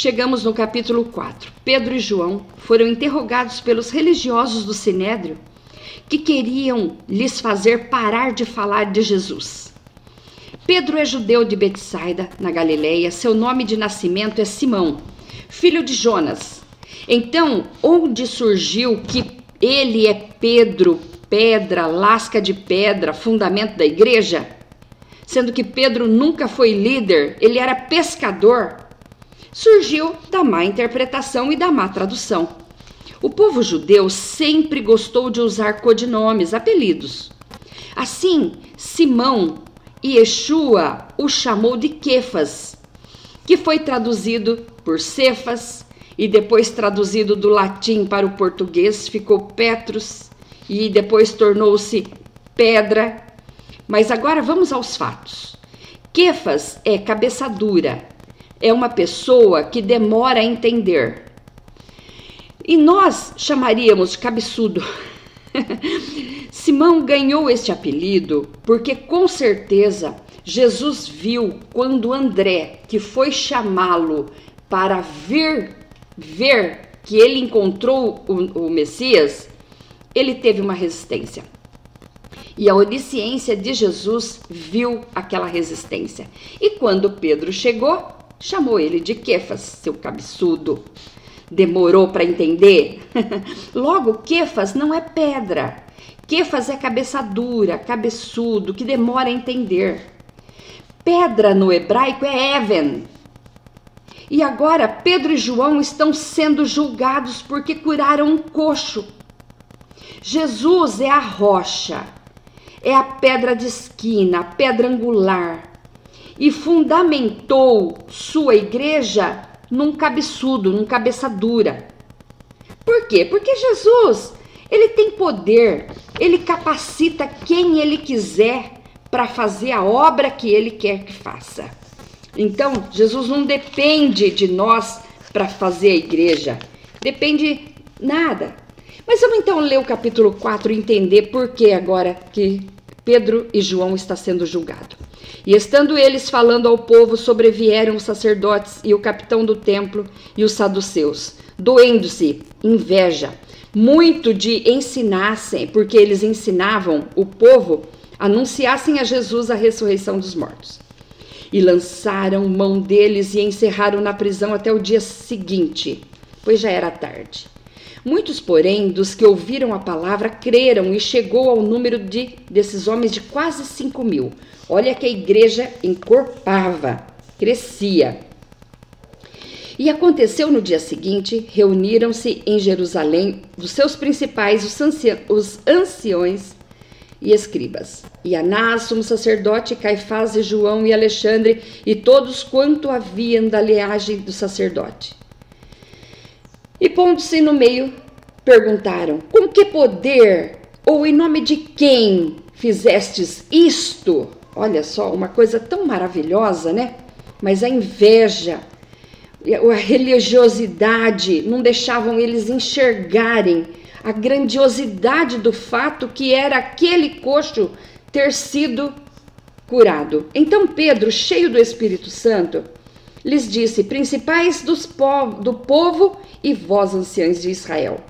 Chegamos no capítulo 4. Pedro e João foram interrogados pelos religiosos do Sinédrio que queriam lhes fazer parar de falar de Jesus. Pedro é judeu de Betsaida, na Galileia. Seu nome de nascimento é Simão, filho de Jonas. Então, onde surgiu que ele é Pedro, pedra, lasca de pedra, fundamento da igreja? Sendo que Pedro nunca foi líder, ele era pescador. Surgiu da má interpretação e da má tradução. O povo judeu sempre gostou de usar codinomes, apelidos. Assim, Simão e Yeshua o chamou de Kefas, que foi traduzido por Cefas e depois traduzido do latim para o português ficou Petrus e depois tornou-se pedra. Mas agora vamos aos fatos. Kefas é cabeça dura, é uma pessoa que demora a entender, e nós chamaríamos cabeçudo. Simão ganhou este apelido porque com certeza Jesus viu quando André, que foi chamá-lo para vir ver que ele encontrou o, o Messias, ele teve uma resistência. E a onisciência de Jesus viu aquela resistência. E quando Pedro chegou, chamou ele de Kefas, seu cabeçudo demorou para entender? Logo, Kefas não é pedra. Kefas é cabeça dura, cabeçudo, que demora a entender. Pedra no hebraico é Even. E agora Pedro e João estão sendo julgados porque curaram um coxo. Jesus é a rocha, é a pedra de esquina, a pedra angular, e fundamentou sua igreja num cabeçudo, num cabeça dura. Por quê? Porque Jesus, ele tem poder, ele capacita quem ele quiser para fazer a obra que ele quer que faça. Então, Jesus não depende de nós para fazer a igreja. Depende nada. Mas vamos então ler o capítulo 4 e entender por que agora que Pedro e João está sendo julgado. E estando eles falando ao povo, sobrevieram os sacerdotes e o capitão do templo e os saduceus, doendo-se inveja, muito de ensinassem, porque eles ensinavam o povo, anunciassem a Jesus a ressurreição dos mortos. E lançaram mão deles e encerraram na prisão até o dia seguinte, pois já era tarde. Muitos, porém, dos que ouviram a palavra creram e chegou ao número de desses homens de quase cinco mil. Olha que a igreja encorpava, crescia. E aconteceu no dia seguinte, reuniram-se em Jerusalém os seus principais, os, ancia, os anciões e escribas, e Anás, sumo sacerdote, Caifás e João e Alexandre, e todos quanto haviam da linhagem do sacerdote. E pondo-se no meio, perguntaram: Com que poder ou em nome de quem fizestes isto? Olha só, uma coisa tão maravilhosa, né? Mas a inveja, a religiosidade não deixavam eles enxergarem a grandiosidade do fato que era aquele coxo ter sido curado. Então Pedro, cheio do Espírito Santo, lhes disse: Principais po do povo e vós, anciãos de Israel,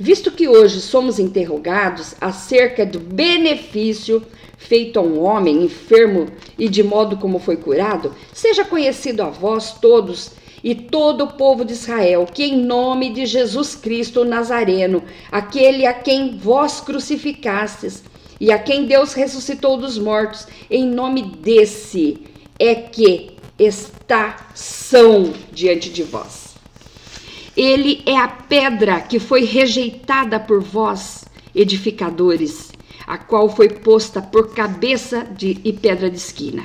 visto que hoje somos interrogados acerca do benefício feito a um homem enfermo e de modo como foi curado, seja conhecido a vós todos e todo o povo de Israel, que em nome de Jesus Cristo Nazareno, aquele a quem vós crucificastes e a quem Deus ressuscitou dos mortos, em nome desse é que está são diante de vós. Ele é a pedra que foi rejeitada por vós, edificadores, a qual foi posta por cabeça de, e pedra de esquina.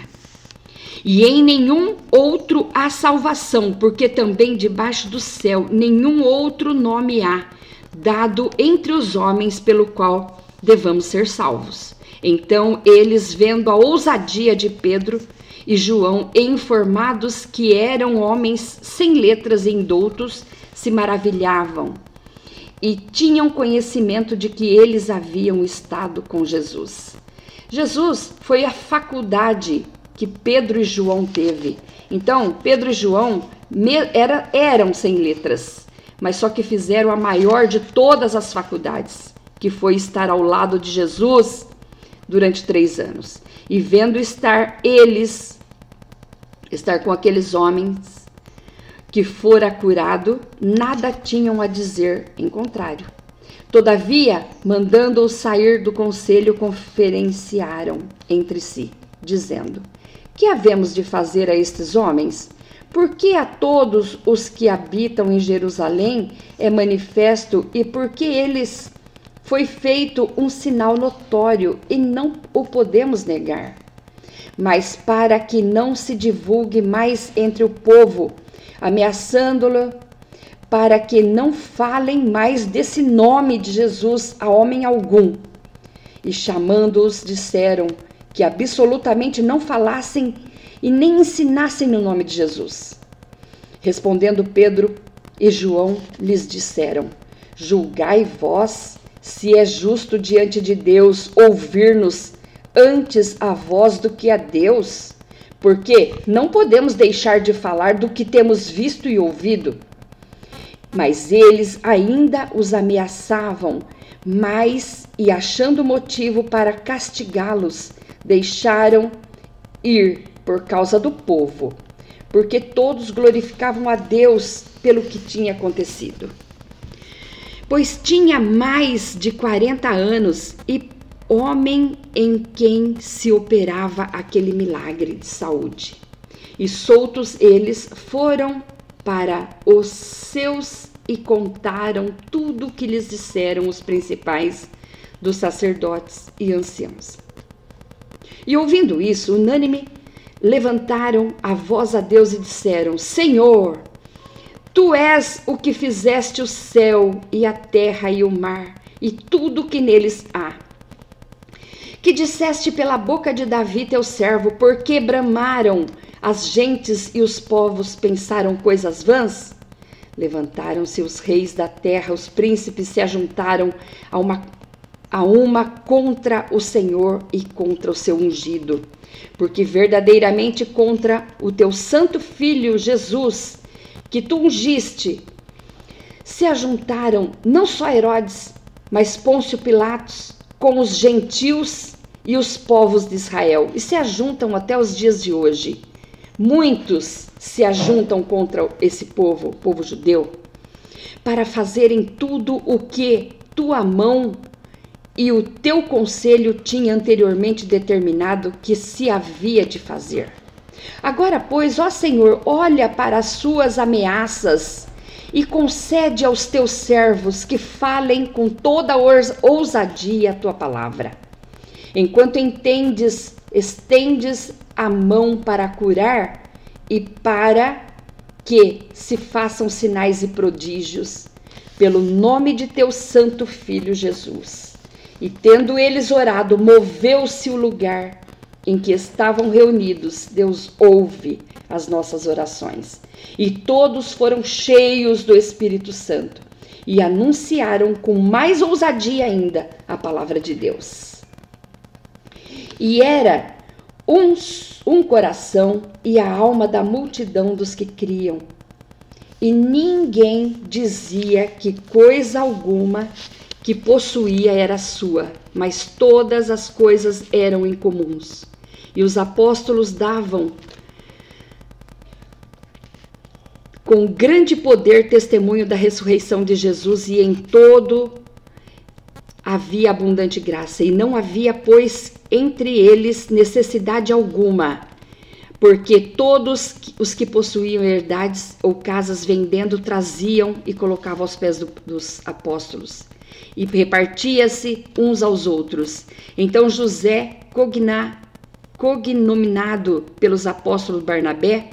E em nenhum outro há salvação, porque também debaixo do céu nenhum outro nome há dado entre os homens pelo qual devamos ser salvos. Então eles, vendo a ousadia de Pedro e João, informados que eram homens sem letras e indoutos, se maravilhavam e tinham conhecimento de que eles haviam estado com Jesus. Jesus foi a faculdade que Pedro e João teve. Então, Pedro e João era, eram sem letras, mas só que fizeram a maior de todas as faculdades, que foi estar ao lado de Jesus durante três anos. E vendo estar eles, estar com aqueles homens que fora curado, nada tinham a dizer em contrário. Todavia, mandando-os sair do conselho, conferenciaram entre si, dizendo: Que havemos de fazer a estes homens? Porque a todos os que habitam em Jerusalém é manifesto e porque eles foi feito um sinal notório e não o podemos negar. Mas para que não se divulgue mais entre o povo, ameaçando-lo para que não falem mais desse nome de Jesus a homem algum. E chamando-os, disseram que absolutamente não falassem e nem ensinassem no nome de Jesus. Respondendo Pedro e João, lhes disseram: Julgai vós se é justo diante de Deus ouvir-nos antes a vós do que a Deus porque não podemos deixar de falar do que temos visto e ouvido. Mas eles ainda os ameaçavam mais e, achando motivo para castigá-los, deixaram ir por causa do povo, porque todos glorificavam a Deus pelo que tinha acontecido. Pois tinha mais de 40 anos e homem em quem se operava aquele milagre de saúde. E soltos eles foram para os seus e contaram tudo o que lhes disseram os principais dos sacerdotes e anciãos. E ouvindo isso, unânime, levantaram a voz a Deus e disseram: Senhor, tu és o que fizeste o céu e a terra e o mar e tudo o que neles há que disseste pela boca de Davi, teu servo, porque bramaram as gentes e os povos pensaram coisas vãs? Levantaram-se os reis da terra, os príncipes se ajuntaram a uma, a uma contra o Senhor e contra o seu ungido. Porque verdadeiramente contra o teu santo filho Jesus, que tu ungiste, se ajuntaram não só Herodes, mas Pôncio Pilatos, com os gentios e os povos de Israel e se ajuntam até os dias de hoje. Muitos se ajuntam contra esse povo, povo judeu, para fazerem tudo o que tua mão e o teu conselho tinha anteriormente determinado que se havia de fazer. Agora, pois, ó Senhor, olha para as suas ameaças e concede aos teus servos que falem com toda ousadia a tua palavra enquanto entendes, estendes a mão para curar e para que se façam sinais e prodígios, pelo nome de teu santo filho Jesus. E tendo eles orado, moveu-se o lugar em que estavam reunidos. Deus ouve as nossas orações. E todos foram cheios do Espírito Santo e anunciaram com mais ousadia ainda a palavra de Deus. E era um, um coração e a alma da multidão dos que criam. E ninguém dizia que coisa alguma que possuía era sua, mas todas as coisas eram incomuns. E os apóstolos davam com grande poder testemunho da ressurreição de Jesus e em todo havia abundante graça, e não havia, pois, entre eles necessidade alguma, porque todos os que possuíam herdades ou casas vendendo traziam e colocavam aos pés do, dos apóstolos, e repartia-se uns aos outros. Então José, cognominado pelos apóstolos Barnabé,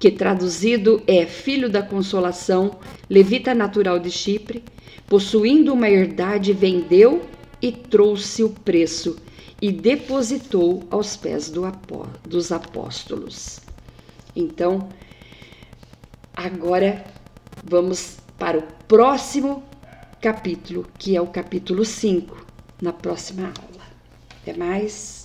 que traduzido é filho da consolação, levita natural de Chipre, possuindo uma herdade, vendeu e trouxe o preço e depositou aos pés do apó, dos apóstolos. Então, agora vamos para o próximo capítulo, que é o capítulo 5, na próxima aula. Até mais!